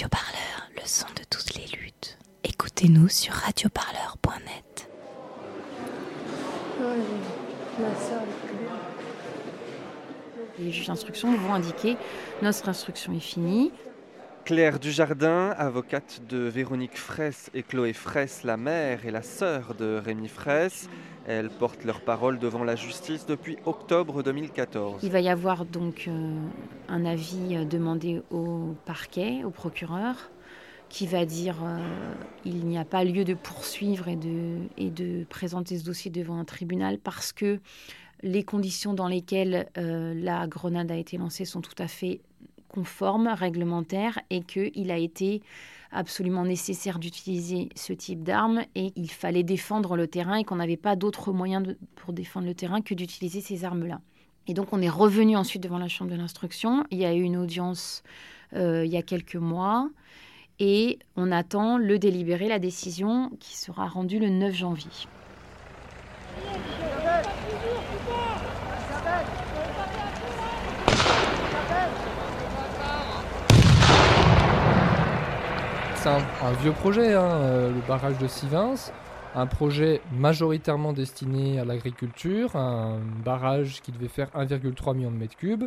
Radio Parleur, le son de toutes les luttes. Écoutez-nous sur radioparleur.net. Les juges d'instruction vont indiquer notre instruction est finie. Claire Dujardin, avocate de Véronique Fraisse et Chloé Fraisse, la mère et la sœur de Rémi Fraisse. Elles portent leur parole devant la justice depuis octobre 2014. Il va y avoir donc euh, un avis euh, demandé au parquet, au procureur, qui va dire euh, il n'y a pas lieu de poursuivre et de, présenter ce dossier devant un tribunal parce que les conditions dans lesquelles la grenade a été lancée sont tout à fait conformes, réglementaires, et qu'il a été absolument nécessaire d'utiliser ce type d'arme et il fallait défendre le terrain et qu'on n'avait pas d'autre moyen pour défendre le terrain que d'utiliser ces armes-là. Et donc on est revenu ensuite devant la chambre de l'instruction. Il y a eu une audience euh, il y a quelques mois et on attend le délibéré, la décision qui sera rendue le 9 janvier. C'est un, vieux projet, hein, euh, le barrage de Sivins. Un projet majoritairement destiné à l'agriculture, un barrage qui devait faire 1,3 million de mètres cubes.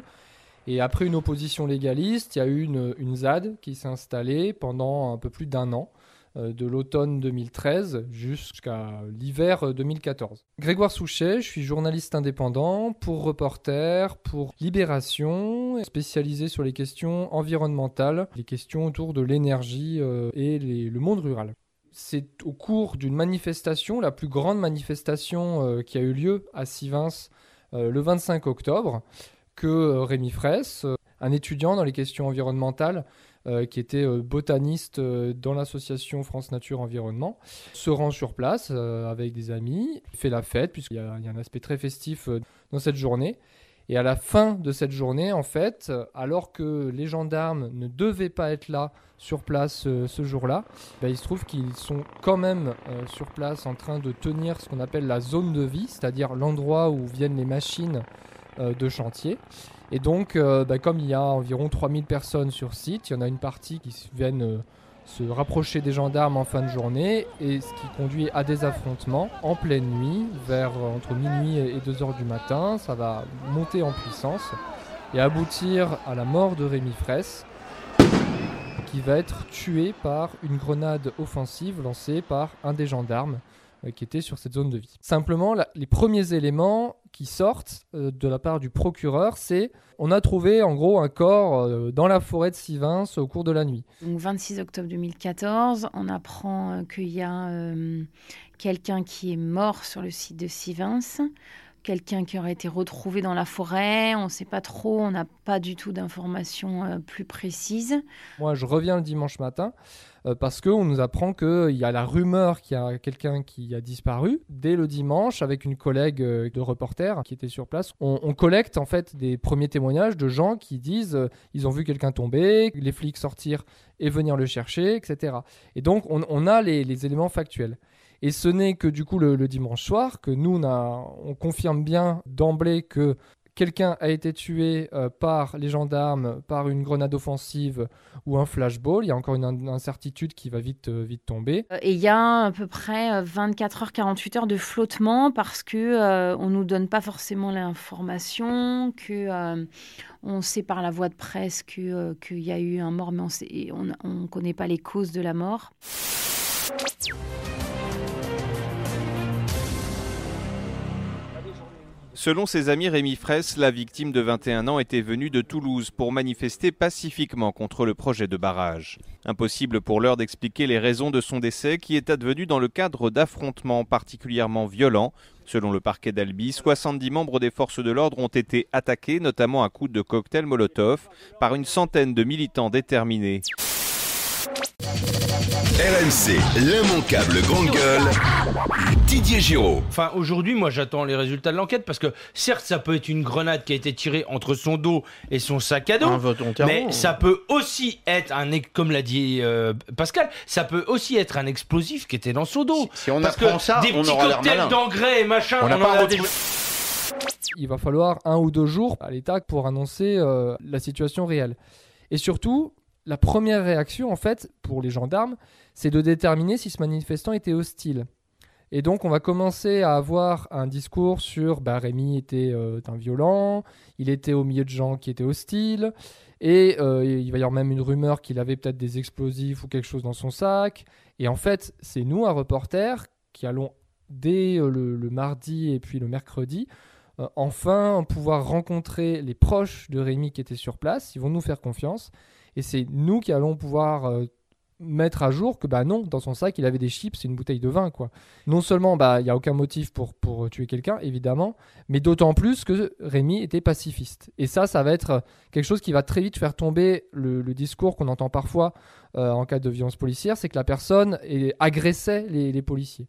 Et après une opposition légaliste, il y a eu une, ZAD qui s'est installée pendant un peu plus d'un an, de l'automne 2013 jusqu'à l'hiver euh, 2014. Grégoire Souchet, je suis journaliste indépendant pour Reporter, pour Libération, spécialisé sur les questions environnementales, les questions autour de l'énergie euh, et le monde rural. C'est au cours d'une manifestation, la plus grande manifestation euh, qui a eu lieu à Sivins euh, le 25 octobre, que euh, Rémi Fraisse, euh, un étudiant dans les questions environnementales, euh, qui était euh, botaniste euh, dans l'association France Nature Environnement, se rend sur place avec des amis, fait la fête, puisqu'il y, a un aspect très festif dans cette journée. Et à la fin de cette journée, en fait, alors que les gendarmes ne devaient pas être là sur place ce jour-là, ben, il se trouve qu'ils sont quand même sur place en train de tenir ce qu'on appelle la zone de vie, c'est-à-dire l'endroit où viennent les machines de chantier. Et donc, euh, ben, comme il y a environ 3000 personnes sur site, il y en a une partie qui viennent euh, se rapprocher des gendarmes en fin de journée, et ce qui conduit à des affrontements en pleine nuit, vers euh, entre minuit et 2 heures du matin. Ça va monter en puissance et aboutir à la mort de Rémi Fraisse, qui va être tué par une grenade offensive lancée par un des gendarmes qui était sur cette zone de vie. Simplement, les premiers éléments qui sortent euh, de la part du procureur, c'est on a trouvé en gros un corps euh, dans la forêt de Sivins au cours de la nuit. Donc 26 octobre 2014, on apprend euh, qu'il y a euh, quelqu'un qui est mort sur le site de Sivins, quelqu'un qui aurait été retrouvé dans la forêt, on ne sait pas trop, on n'a pas du tout d'informations euh, plus précises. Moi, je reviens le dimanche matin euh, parce qu'on nous apprend qu'il y a la rumeur qu'il y a quelqu'un qui a disparu. Dès le dimanche, avec une collègue euh, de reporter qui était sur place, on, collecte en fait des premiers témoignages de gens qui disent euh, ils ont vu quelqu'un tomber, les flics sortir et venir le chercher, etc. Et donc, on, a les éléments factuels. Et ce n'est que du coup le, dimanche soir que nous, on, confirme bien d'emblée que quelqu'un a été tué euh, par les gendarmes, par une grenade offensive ou un flashball. Il y a encore une in- incertitude qui va vite, euh, vite tomber. Euh, Et il y a à peu près euh, 24 heures, 48 heures de flottement parce que euh, on nous donne pas forcément l'information, que on sait par la voie de presse que qu'il y a eu un mort, mais on on connaît pas les causes de la mort. Selon ses amis, Rémi Fraisse, la victime de 21 ans était venue de Toulouse pour manifester pacifiquement contre le projet de barrage. Impossible pour l'heure d'expliquer les raisons de son décès qui est advenu dans le cadre d'affrontements particulièrement violents. Selon le parquet d'Albi, 70 membres des forces de l'ordre ont été attaqués, notamment à coups de cocktails Molotov, par une centaine de militants déterminés. RMC, l'immanquable grande gueule, Didier Giraud. Enfin, aujourd'hui, moi, j'attends les résultats de l'enquête parce que, certes, ça peut être une grenade qui a été tirée entre son dos et son sac à dos. mais ça peut aussi être un, comme l'a dit euh, Pascal, ça peut aussi être un explosif qui était dans son dos. Si on parce apprend que ça, des on petits aura cocktails d'engrais et machin, On n'a en pas a retrouvé- déjà- Il va falloir un ou deux jours à l'État pour annoncer euh, la situation réelle. Et surtout, la première réaction, en fait, pour les gendarmes, c'est de déterminer si ce manifestant était hostile. Et donc, on va commencer à avoir un discours sur bah, Rémi était euh, un violent, il était au milieu de gens qui étaient hostiles, et euh, il va y avoir même une rumeur qu'il avait peut-être des explosifs ou quelque chose dans son sac. Et en fait, c'est nous, un reporter, qui allons dès euh, le, mardi et puis le mercredi, enfin pouvoir rencontrer les proches de Rémi qui étaient sur place. Ils vont nous faire confiance. Et c'est nous qui allons pouvoir mettre à jour que bah non, dans son sac, il avait des chips et une bouteille de vin quoi. Non seulement bah il y a aucun motif pour pour tuer quelqu'un évidemment, mais d'autant plus que Rémi était pacifiste. Et ça ça va être quelque chose qui va très vite faire tomber le, discours qu'on entend parfois euh, en cas de violence policière, c'est que la personne agressait les, policiers.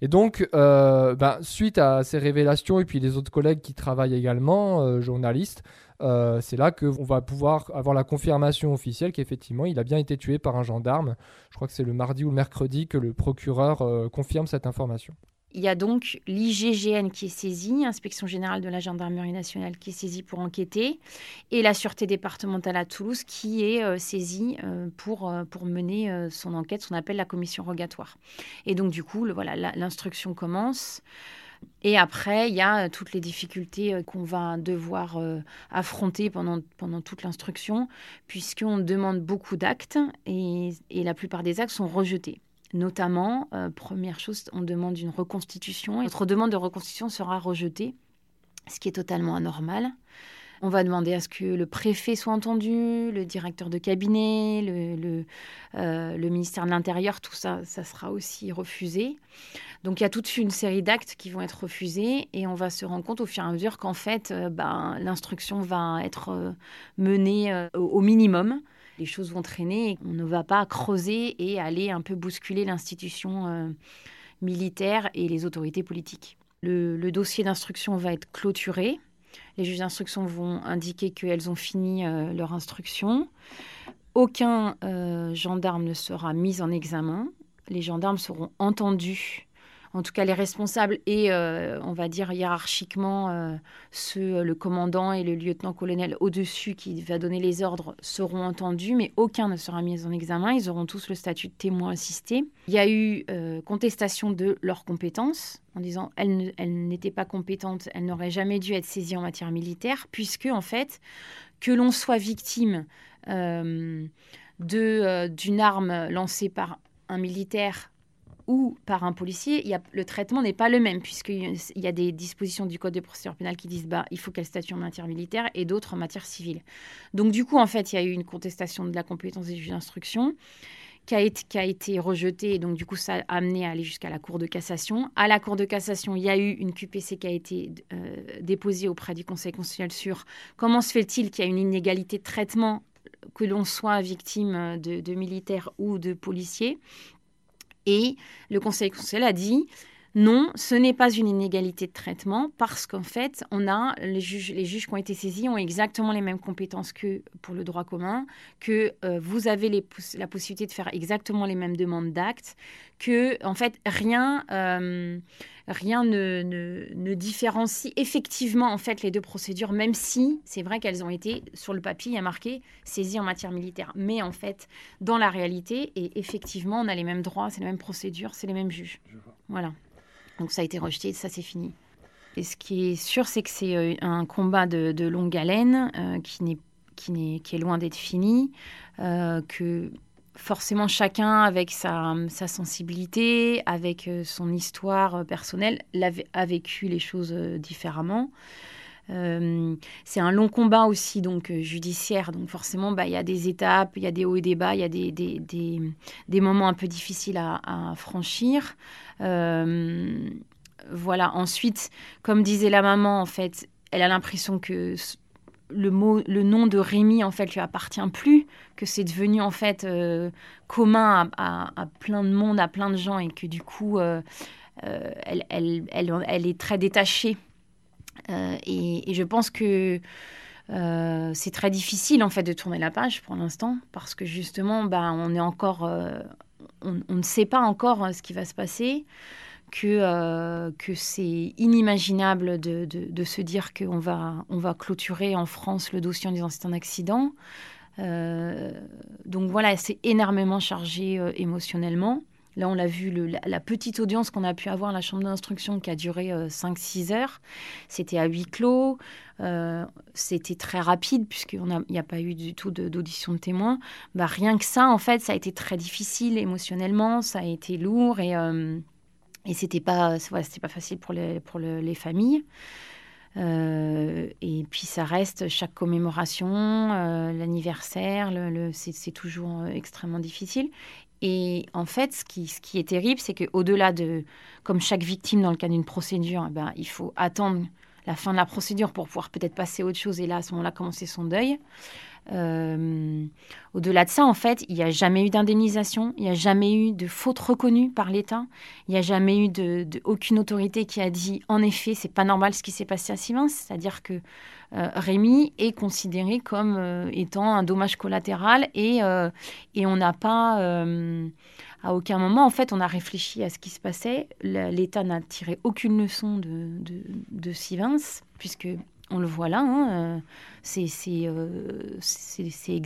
Et donc, euh, bah, suite à ces révélations et puis les autres collègues qui travaillent également, euh, journalistes, euh, c'est là qu'on va pouvoir avoir la confirmation officielle qu'effectivement il a bien été tué par un gendarme. Je crois que c'est le mardi ou le mercredi que le procureur euh, confirme cette information. Il y a donc l'IGGN qui est saisi, Inspection générale de la gendarmerie nationale qui est saisie pour enquêter, et la sûreté départementale à Toulouse qui est euh, saisie pour, pour mener son enquête, ce qu'on appelle la commission rogatoire. Et donc du coup, voilà, l'instruction commence. Et après, il y a euh, toutes les difficultés euh, qu'on va devoir euh, affronter pendant, pendant toute l'instruction, puisqu'on demande beaucoup d'actes et, et, la plupart des actes sont rejetés. Notamment, première chose, on demande une reconstitution. Et notre demande de reconstitution sera rejetée, ce qui est totalement anormal. On va demander à ce que le préfet soit entendu, le directeur de cabinet, le, euh, ministère de l'Intérieur, tout ça, ça sera aussi refusé. Donc il y a toute une série d'actes qui vont être refusés et on va se rendre compte au fur et à mesure qu'en fait, euh, ben, l'instruction va être euh, menée au minimum. Les choses vont traîner et on ne va pas creuser et aller un peu bousculer l'institution militaire et les autorités politiques. le dossier d'instruction va être clôturé les juges d'instruction vont indiquer qu'elles ont fini euh, leur instruction. Aucun euh, gendarme ne sera mis en examen. Les gendarmes seront entendus en tout cas les responsables et, euh, on va dire hiérarchiquement, euh, le commandant et le lieutenant-colonel au-dessus qui va donner les ordres seront entendus, mais aucun ne sera mis en examen. Ils auront tous le statut de témoin assisté. Il y a eu euh, contestation de leurs compétences en disant elles n'étaient pas compétentes, elles n'auraient jamais dû être saisies en matière militaire, puisque en fait, que l'on soit victime d'une arme lancée par un militaire ou par un policier, le traitement n'est pas le même, puisqu'il y a des dispositions du Code de procédure pénale qui disent bah, il faut qu'elle statue en matière militaire et d'autres en matière civile. Donc, du coup, en fait, il y a eu une contestation de la compétence des juges d'instruction qui a, été, rejetée, et donc, du coup, ça a amené à aller jusqu'à la Cour de cassation. À la Cour de cassation, il y a eu une QPC qui a été euh, déposée auprès du Conseil constitutionnel sur comment se fait-il qu'il y a une inégalité de traitement que l'on soit victime de, de militaires ou de policiers. Et le Conseil constitutionnel a dit non, ce n'est pas une inégalité de traitement parce qu'en fait, on a les juges, les juges qui ont été saisis ont exactement les mêmes compétences que pour le droit commun, que euh, vous avez les, la possibilité de faire exactement les mêmes demandes d'actes, que en fait rien euh, rien ne, ne, différencie effectivement en fait les deux procédures, même si c'est vrai qu'elles ont été sur le papier, il y a marqué saisies en matière militaire, mais en fait dans la réalité et effectivement on a les mêmes droits, c'est les mêmes procédures, c'est les mêmes juges. Voilà. Donc ça a été rejeté, ça c'est fini. Et ce qui est sûr, c'est que c'est euh, un combat de, longue haleine euh, qui, n'est, qui, n'est, qui est loin d'être fini, euh, que forcément chacun avec sa, sensibilité, avec son histoire personnelle, a vécu les choses différemment. c'est un long combat aussi donc judiciaire, donc forcément bah, il y a des étapes, il y a des hauts et des bas, il y a des, des, des, moments un peu difficiles à franchir. Euh, voilà. Ensuite, comme disait la maman, en fait, elle a l'impression que le mot, le nom de Rémi en fait lui appartient plus, que c'est devenu en fait euh, commun à, plein de monde, à plein de gens et que du coup euh, elle, elle, elle, est très détachée. Et, je pense que c'est très difficile en fait de tourner la page pour l'instant parce que justement, bah, on est encore on, ne sait pas encore euh, ce qui va se passer, que, euh, c'est inimaginable de, se dire qu'on va, on va clôturer en France le dossier en disant c'est un accident. donc voilà, c'est énormément chargé émotionnellement. Là, on l'a vu, la, petite audience qu'on a pu avoir à la chambre d'instruction qui a duré 5-6 heures, c'était à huis clos, c'était très rapide puisqu'il n'y a, pas eu du tout d'audition de, témoins. Bah, rien que ça, en fait, ça a été très difficile émotionnellement, ça a été lourd et et c'était pas, c'était pas facile pour les, pour les familles. Euh, et puis ça reste chaque commémoration, euh, l'anniversaire, c'est toujours euh, extrêmement difficile. Et en fait, ce qui, est terrible, c'est qu'au-delà de, comme chaque victime dans le cas d'une procédure, eh ben, il faut attendre la fin de la procédure pour pouvoir peut-être passer à autre chose et là, à ce moment-là, commencer son deuil. Euh, au-delà de ça, en fait, il n'y a jamais eu d'indemnisation, il n'y a jamais eu de faute reconnue par l'État, il n'y a jamais eu de, aucune autorité qui a dit en effet, c'est pas normal ce qui s'est passé à Sivins, c'est-à-dire que euh, Rémi est considéré comme euh, étant un dommage collatéral et, et on n'a pas à aucun moment, en fait, on a réfléchi à ce qui se passait. L'État n'a tiré aucune leçon de, de, de Sivins, puisque on le voit là, hein, euh, euh, c'est,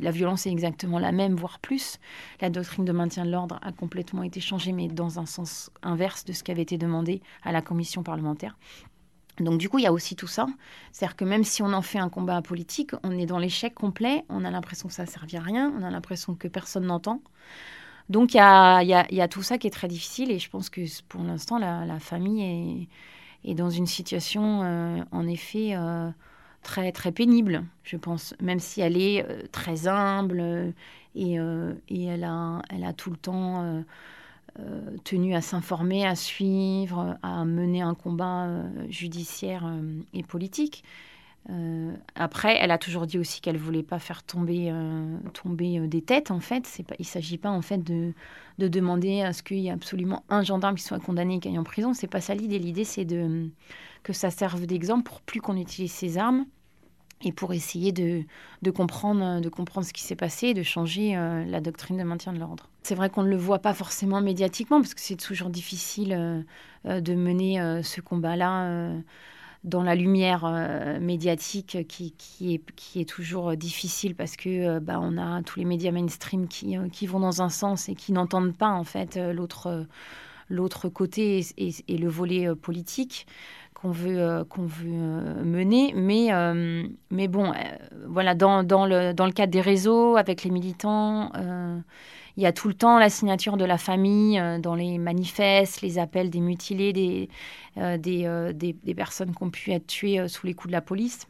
la violence est exactement la même, voire plus. La doctrine de maintien de l'ordre a complètement été changée, mais dans un sens inverse de ce qui avait été demandé à la commission parlementaire. Donc du coup, il y a aussi tout ça. C'est-à-dire que même si on en fait un combat politique, on est dans l'échec complet, on a l'impression que ça ne servi à rien, on a l'impression que personne n'entend. Donc il y a, tout ça qui est très difficile et je pense que pour l'instant, la famille est et dans une situation, euh, en effet, euh, très, très pénible, je pense, même si elle est euh, très humble et, et, elle, a, elle a tout le temps tenu à s'informer, à suivre, à mener un combat judiciaire et politique. Euh, après, elle a toujours dit aussi qu'elle voulait pas faire tomber, euh, tomber euh, des têtes. En fait, pas, il s'agit pas en fait de, de demander à ce qu'il y ait absolument un gendarme qui soit condamné et qui aille en prison. C'est pas ça l'idée. L'idée, c'est de que ça serve d'exemple pour plus qu'on utilise ces armes et pour essayer de, de, comprendre, de comprendre ce qui s'est passé et de changer la doctrine de maintien de l'ordre. C'est vrai qu'on ne le voit pas forcément médiatiquement parce que c'est toujours difficile de mener ce combat-là dans la lumière euh, médiatique qui, est, toujours difficile parce que euh, bah, on a tous les médias mainstream qui, euh, qui vont dans un sens et qui n'entendent pas en fait l'autre côté et, le volet politique qu'on veut, mener. Mais, mais bon, voilà, dans le cadre des réseaux, avec les militants, il y a tout le temps la signature de la famille euh, dans les manifestes, les appels des mutilés, des, euh, euh, des, personnes qui ont pu être tuées sous les coups de la police.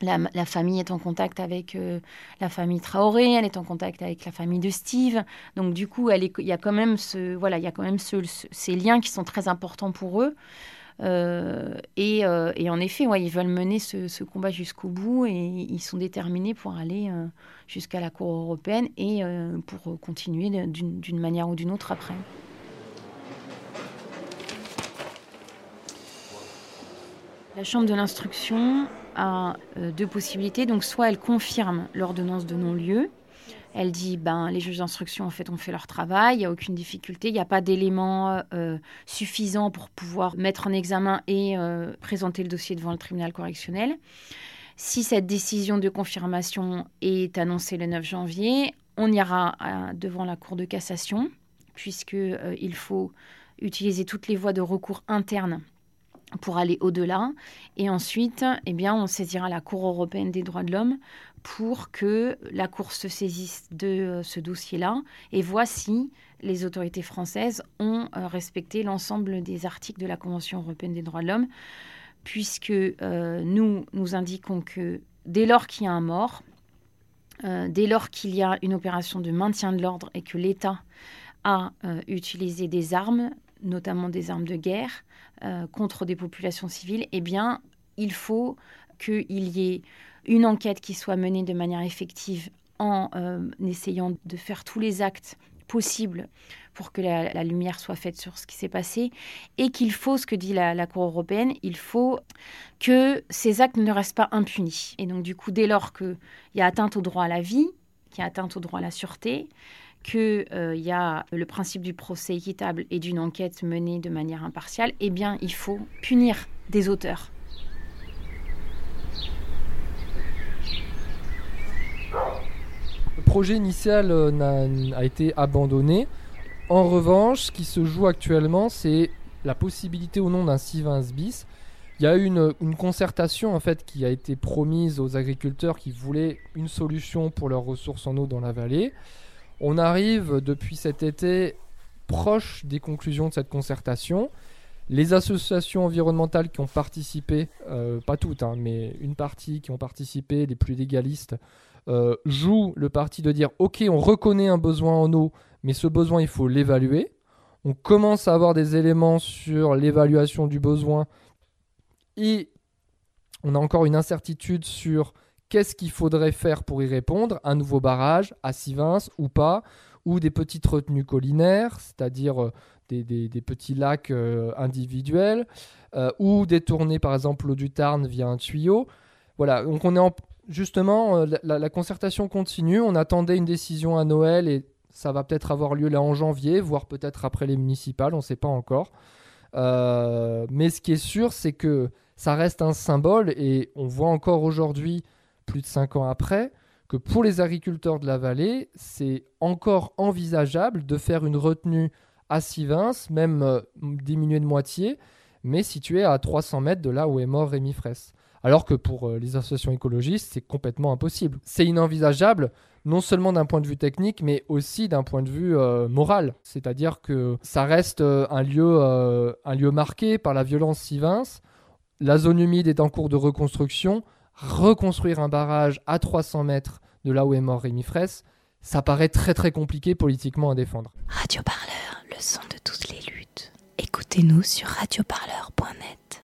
La, famille est en contact avec la famille Traoré, elle est en contact avec la famille de Steve. Donc du coup, il y a quand même, ce, voilà, il y a quand même ce, ces liens qui sont très importants pour eux. Et, et, en effet, ils veulent mener ce, ce combat jusqu'au bout et ils sont déterminés pour aller jusqu'à la Cour européenne et euh, pour continuer d'une manière ou d'une autre après. La Chambre de l'instruction a euh, deux possibilités. Donc, soit elle confirme l'ordonnance de non-lieu. Elle dit, ben, les juges d'instruction ont fait leur travail, il n'y a aucune difficulté, il n'y a pas d'éléments euh, suffisants pour pouvoir mettre en examen et présenter le dossier devant le tribunal correctionnel. Si cette décision de confirmation est annoncée le 9 janvier, on ira devant la Cour de cassation, puisqu'il euh, il faut utiliser toutes les voies de recours internes pour aller au-delà. Et ensuite, eh on saisira la Cour européenne des droits de l'homme pour que la Cour se saisisse de euh, ce dossier-là et voit si les autorités françaises ont euh, respecté l'ensemble des articles de la Convention européenne des droits de l'homme puisque euh, nous nous indiquons que dès lors qu'il y a un mort, dès lors qu'il y a une opération de maintien de l'ordre et que l'État a utilisé des armes, notamment des armes de guerre, contre des populations civiles, eh bien, il faut qu'il y ait une enquête qui soit menée de manière effective en essayant de faire tous les actes possibles pour que la, lumière soit faite sur ce qui s'est passé et qu'il faut, ce que dit la, Cour européenne, il faut que ces actes ne restent pas impunis. Et donc du coup, dès lors qu'il y a atteinte au droit à la vie, qu'il y a atteinte au droit à la sûreté, qu'il euh, y a le principe du procès équitable et d'une enquête menée de manière impartiale, eh bien, il faut punir des auteurs. Projet initial a, été abandonné. En revanche, ce qui se joue actuellement, c'est la possibilité ou non d'un C20 bis. Il y a eu une, une, concertation en fait qui a été promise aux agriculteurs qui voulaient une solution pour leurs ressources en eau dans la vallée. On arrive depuis cet été proche des conclusions de cette concertation. Les associations environnementales qui ont participé, euh, pas toutes, hein, mais une partie qui ont participé, les plus légalistes, euh, jouent le parti de dire ok, on reconnaît un besoin en eau, mais ce besoin, il faut l'évaluer. On commence à avoir des éléments sur l'évaluation du besoin et on a encore une incertitude sur qu'est-ce qu'il faudrait faire pour y répondre. Un nouveau barrage à Sivins ou pas, ou des petites retenues collinaires, c'est-à-dire euh, des, petits lacs euh, individuels, ou détourner par exemple l'eau du Tarn via un tuyau. Voilà, donc on est en, justement, la, concertation continue, on attendait une décision à Noël et ça va peut-être avoir lieu là en janvier, voire peut-être après les municipales, on ne sait pas encore. mais ce qui est sûr, c'est que ça reste un symbole et on voit encore aujourd'hui, plus de cinq ans après, que pour les agriculteurs de la vallée, c'est encore envisageable de faire une retenue à Sivins, même euh, diminuée de moitié, mais située à 300 mètres de là où est mort Rémi Fraisse. Alors que pour euh, les associations écologistes, c'est complètement impossible. C'est inenvisageable, non seulement d'un point de vue technique, mais aussi d'un point de vue euh, moral. C'est-à-dire que ça reste un, lieu, un lieu marqué par la violence Sivins. La zone humide est en cours de reconstruction reconstruire un barrage à 300 mètres de là où est mort Rémi Fraisse, ça paraît très très compliqué politiquement à défendre. Radio Parleur, le son de toutes les luttes. Écoutez-nous sur radioparleur.net.